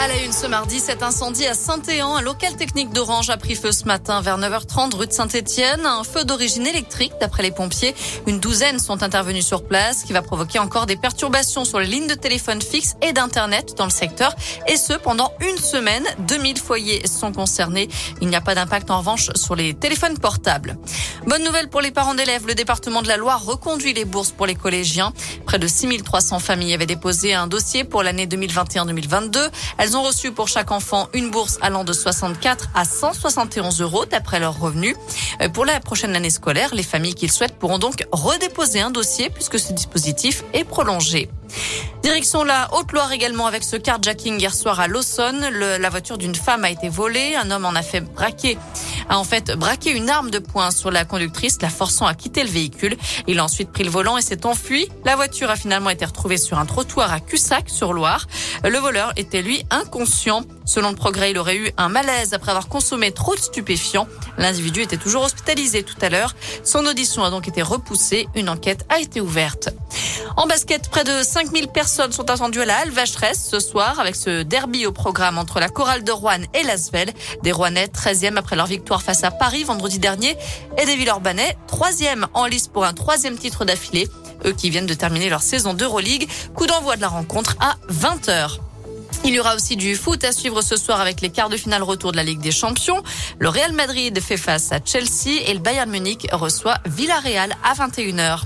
À la une ce mardi, cet incendie à Saint-Éan, un local technique d'Orange a pris feu ce matin vers 9h30 rue de Saint-Étienne. Un feu d'origine électrique d'après les pompiers. Une douzaine sont intervenus sur place, qui va provoquer encore des perturbations sur les lignes de téléphone fixe et d'internet dans le secteur. Et ce, pendant une semaine. 2000 foyers sont concernés. Il n'y a pas d'impact en revanche sur les téléphones portables. Bonne nouvelle pour les parents d'élèves. Le département de la Loire reconduit les bourses pour les collégiens. Près de 6300 familles avaient déposé un dossier pour l'année 2021-2022. Elles ont reçu pour chaque enfant une bourse allant de 64 à 171 euros d'après leurs revenus. Euh, pour la prochaine année scolaire, les familles qui le souhaitent pourront donc redéposer un dossier puisque ce dispositif est prolongé. Direction la Haute-Loire également avec ce carjacking hier soir à Lawson. la voiture d'une femme a été volée. Un homme en a fait braquer a en fait braqué une arme de poing sur la conductrice, la forçant à quitter le véhicule. Il a ensuite pris le volant et s'est enfui. La voiture a finalement été retrouvée sur un trottoir à Cussac sur Loire. Le voleur était lui inconscient. Selon le progrès, il aurait eu un malaise après avoir consommé trop de stupéfiants. L'individu était toujours hospitalisé tout à l'heure. Son audition a donc été repoussée. Une enquête a été ouverte. En basket, près de 5000 personnes sont attendues à la Halle Vacheresse ce soir avec ce derby au programme entre la chorale de Rouen et l'Asvel. Des Rouennais, 13e après leur victoire face à Paris vendredi dernier et des Villeurbanais, 3e en lice pour un troisième titre d'affilée. Eux qui viennent de terminer leur saison d'Euroleague. Coup d'envoi de la rencontre à 20h. Il y aura aussi du foot à suivre ce soir avec les quarts de finale retour de la Ligue des Champions. Le Real Madrid fait face à Chelsea et le Bayern Munich reçoit Villarreal à 21h.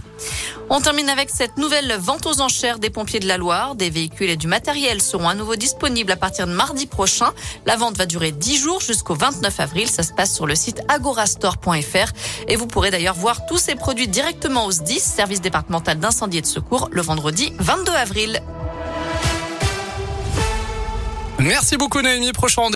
On termine avec cette nouvelle vente aux enchères des pompiers de la Loire. Des véhicules et du matériel seront à nouveau disponibles à partir de mardi prochain. La vente va durer 10 jours jusqu'au 29 avril. Ça se passe sur le site agorastore.fr. Et vous pourrez d'ailleurs voir tous ces produits directement au SDIS, service départemental d'incendie et de secours, le vendredi 22 avril. Merci beaucoup Naomi. Prochain